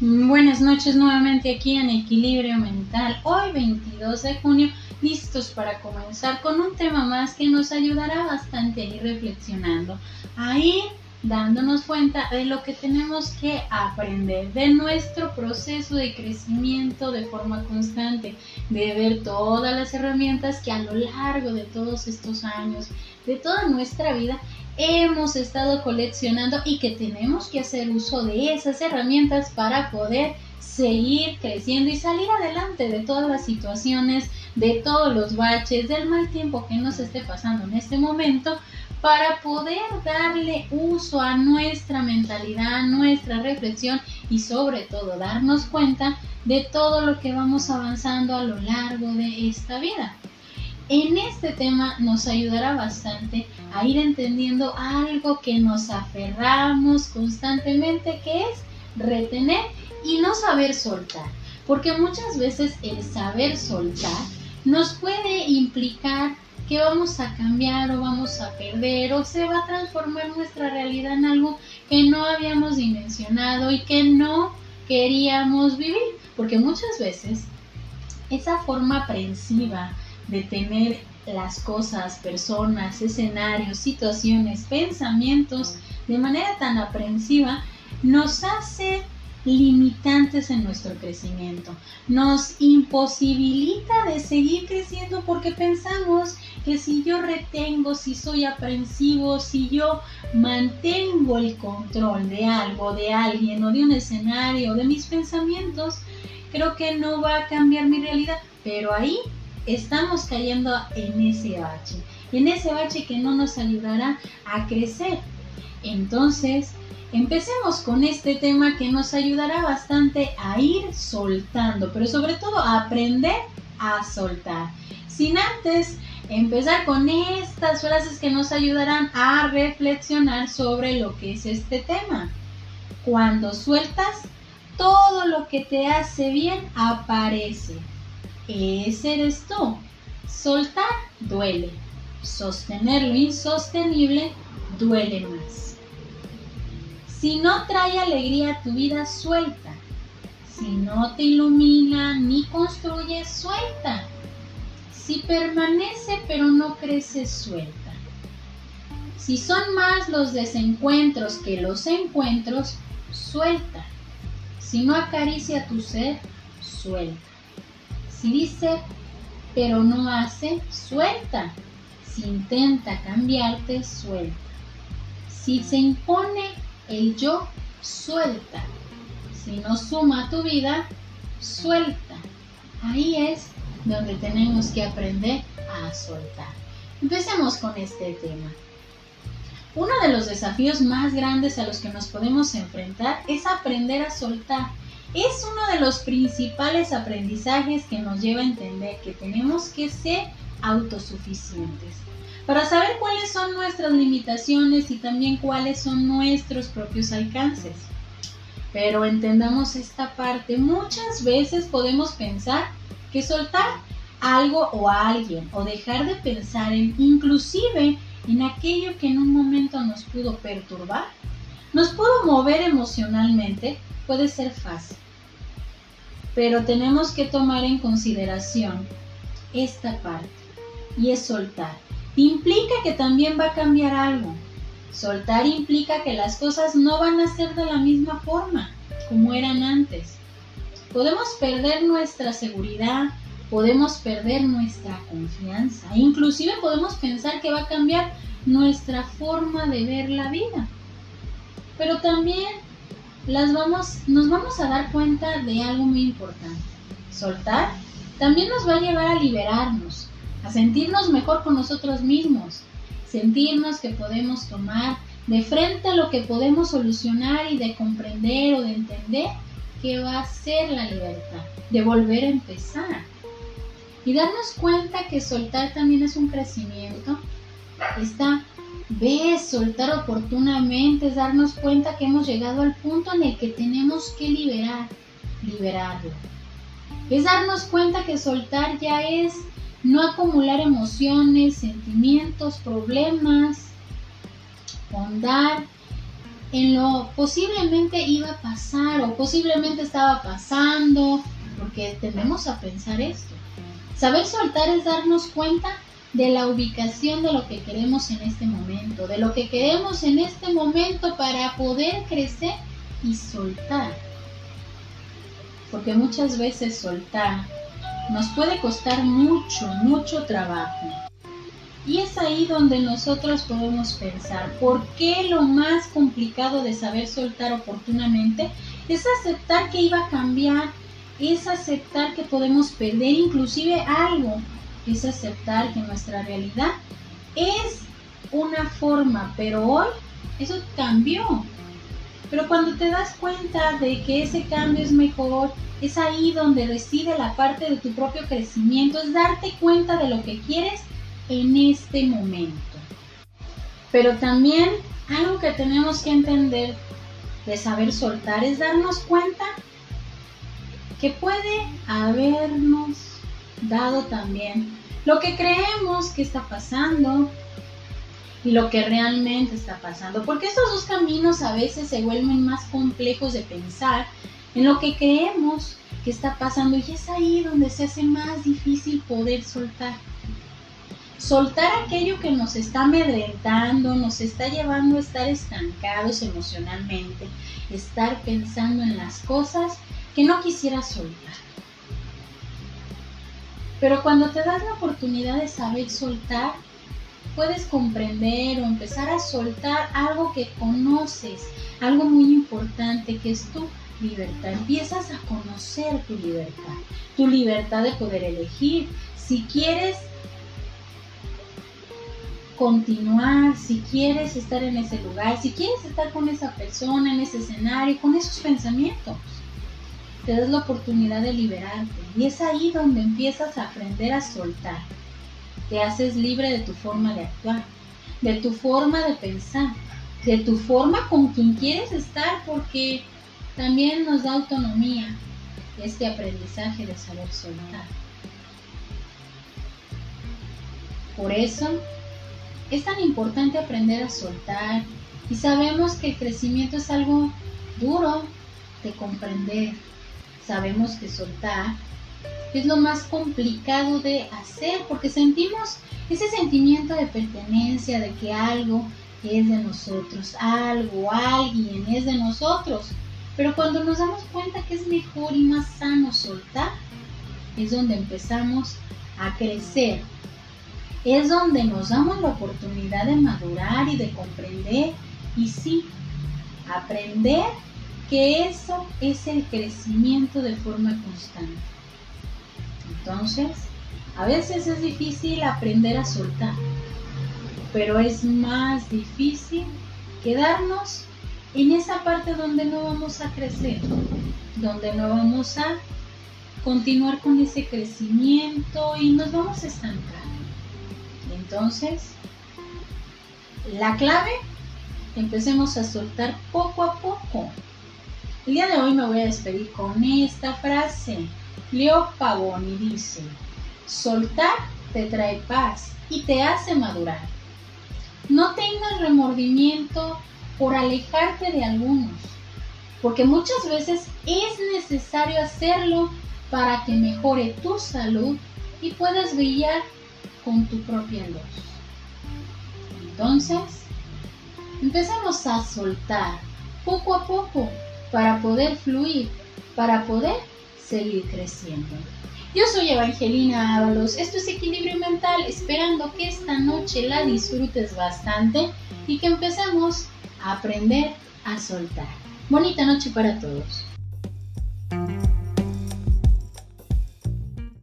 Buenas noches nuevamente aquí en Equilibrio Mental. Hoy 22 de junio, listos para comenzar con un tema más que nos ayudará bastante a ir reflexionando, a dándonos cuenta de lo que tenemos que aprender, de nuestro proceso de crecimiento de forma constante, de ver todas las herramientas que a lo largo de todos estos años, de toda nuestra vida, hemos estado coleccionando y que tenemos que hacer uso de esas herramientas para poder seguir creciendo y salir adelante de todas las situaciones, de todos los baches, del mal tiempo que nos esté pasando en este momento, para poder darle uso a nuestra mentalidad, a nuestra reflexión y sobre todo darnos cuenta de todo lo que vamos avanzando a lo largo de esta vida en este tema nos ayudará bastante a ir entendiendo algo que nos aferramos constantemente, que es retener y no saber soltar. Porque muchas veces el saber soltar nos puede implicar que vamos a cambiar o vamos a perder o se va a transformar nuestra realidad en algo que no habíamos dimensionado y que no queríamos vivir. Porque muchas veces esa forma aprensiva, de tener las cosas, personas, escenarios, situaciones, pensamientos de manera tan aprensiva, nos hace limitantes en nuestro crecimiento. Nos imposibilita de seguir creciendo porque pensamos que si yo retengo, si soy aprensivo, si yo mantengo el control de algo, de alguien o de un escenario, de mis pensamientos, creo que no va a cambiar mi realidad. Pero ahí estamos cayendo en ese bache, en ese bache que no nos ayudará a crecer. Entonces, empecemos con este tema que nos ayudará bastante a ir soltando, pero sobre todo a aprender a soltar. Sin antes empezar con estas frases que nos ayudarán a reflexionar sobre lo que es este tema. Cuando sueltas, todo lo que te hace bien aparece. Ese eres tú. Soltar duele. Sostener lo insostenible duele más. Si no trae alegría a tu vida, suelta. Si no te ilumina ni construye, suelta. Si permanece pero no crece, suelta. Si son más los desencuentros que los encuentros, suelta. Si no acaricia tu ser, suelta. Si dice pero no hace, suelta. Si intenta cambiarte, suelta. Si se impone el yo, suelta. Si no suma tu vida, suelta. Ahí es donde tenemos que aprender a soltar. Empecemos con este tema. Uno de los desafíos más grandes a los que nos podemos enfrentar es aprender a soltar es uno de los principales aprendizajes que nos lleva a entender que tenemos que ser autosuficientes para saber cuáles son nuestras limitaciones y también cuáles son nuestros propios alcances. Pero entendamos esta parte, muchas veces podemos pensar que soltar algo o a alguien o dejar de pensar en inclusive en aquello que en un momento nos pudo perturbar, nos pudo mover emocionalmente, puede ser fácil. Pero tenemos que tomar en consideración esta parte y es soltar. Implica que también va a cambiar algo. Soltar implica que las cosas no van a ser de la misma forma como eran antes. Podemos perder nuestra seguridad, podemos perder nuestra confianza, inclusive podemos pensar que va a cambiar nuestra forma de ver la vida. Pero también las vamos, nos vamos a dar cuenta de algo muy importante. Soltar también nos va a llevar a liberarnos, a sentirnos mejor con nosotros mismos, sentirnos que podemos tomar de frente a lo que podemos solucionar y de comprender o de entender que va a ser la libertad, de volver a empezar. Y darnos cuenta que soltar también es un crecimiento, está Ves, soltar oportunamente es darnos cuenta que hemos llegado al punto en el que tenemos que liberar, liberarlo. Es darnos cuenta que soltar ya es no acumular emociones, sentimientos, problemas, bondad en lo posiblemente iba a pasar o posiblemente estaba pasando, porque tendemos a pensar esto. Saber soltar es darnos cuenta de la ubicación de lo que queremos en este momento, de lo que queremos en este momento para poder crecer y soltar. Porque muchas veces soltar nos puede costar mucho, mucho trabajo. Y es ahí donde nosotros podemos pensar, ¿por qué lo más complicado de saber soltar oportunamente es aceptar que iba a cambiar, es aceptar que podemos perder inclusive algo, es aceptar que nuestra realidad es una forma, pero hoy eso cambió. Pero cuando te das cuenta de que ese cambio es mejor, es ahí donde reside la parte de tu propio crecimiento, es darte cuenta de lo que quieres en este momento. Pero también algo que tenemos que entender de saber soltar es darnos cuenta que puede habernos dado también lo que creemos que está pasando y lo que realmente está pasando. Porque estos dos caminos a veces se vuelven más complejos de pensar en lo que creemos que está pasando y es ahí donde se hace más difícil poder soltar soltar aquello que nos está amedrentando, nos está llevando a estar estancados emocionalmente, estar pensando en las cosas que no quisiera soltar. Pero cuando te das la oportunidad de saber soltar, puedes comprender o empezar a soltar algo que conoces, algo muy importante que es tu libertad. Empiezas a conocer tu libertad, tu libertad de poder elegir. Si quieres continuar, si quieres estar en ese lugar, si quieres estar con esa persona, en ese escenario, con esos pensamientos. Te das la oportunidad de liberarte y es ahí donde empiezas a aprender a soltar. Te haces libre de tu forma de actuar, de tu forma de pensar, de tu forma con quien quieres estar porque también nos da autonomía este aprendizaje de saber soltar. Por eso es tan importante aprender a soltar y sabemos que el crecimiento es algo duro de comprender. Sabemos que soltar es lo más complicado de hacer porque sentimos ese sentimiento de pertenencia, de que algo es de nosotros, algo, alguien es de nosotros. Pero cuando nos damos cuenta que es mejor y más sano soltar, es donde empezamos a crecer es donde nos damos la oportunidad de madurar y de comprender y sí, aprender que eso es el crecimiento de forma constante. Entonces, a veces es difícil aprender a soltar, pero es más difícil quedarnos en esa parte donde no vamos a crecer, donde no vamos a continuar con ese crecimiento y nos vamos a estancar. Entonces, la clave, empecemos a soltar poco a poco. El día de hoy me voy a despedir con esta frase. Leo Pavoni dice, soltar te trae paz y te hace madurar. No tengas remordimiento por alejarte de algunos, porque muchas veces es necesario hacerlo para que mejore tu salud y puedas brillar con tu propia luz. Entonces, empezamos a soltar poco a poco para poder fluir, para poder seguir creciendo. Yo soy Evangelina Ábalos, esto es Equilibrio Mental, esperando que esta noche la disfrutes bastante y que empecemos a aprender a soltar. Bonita noche para todos.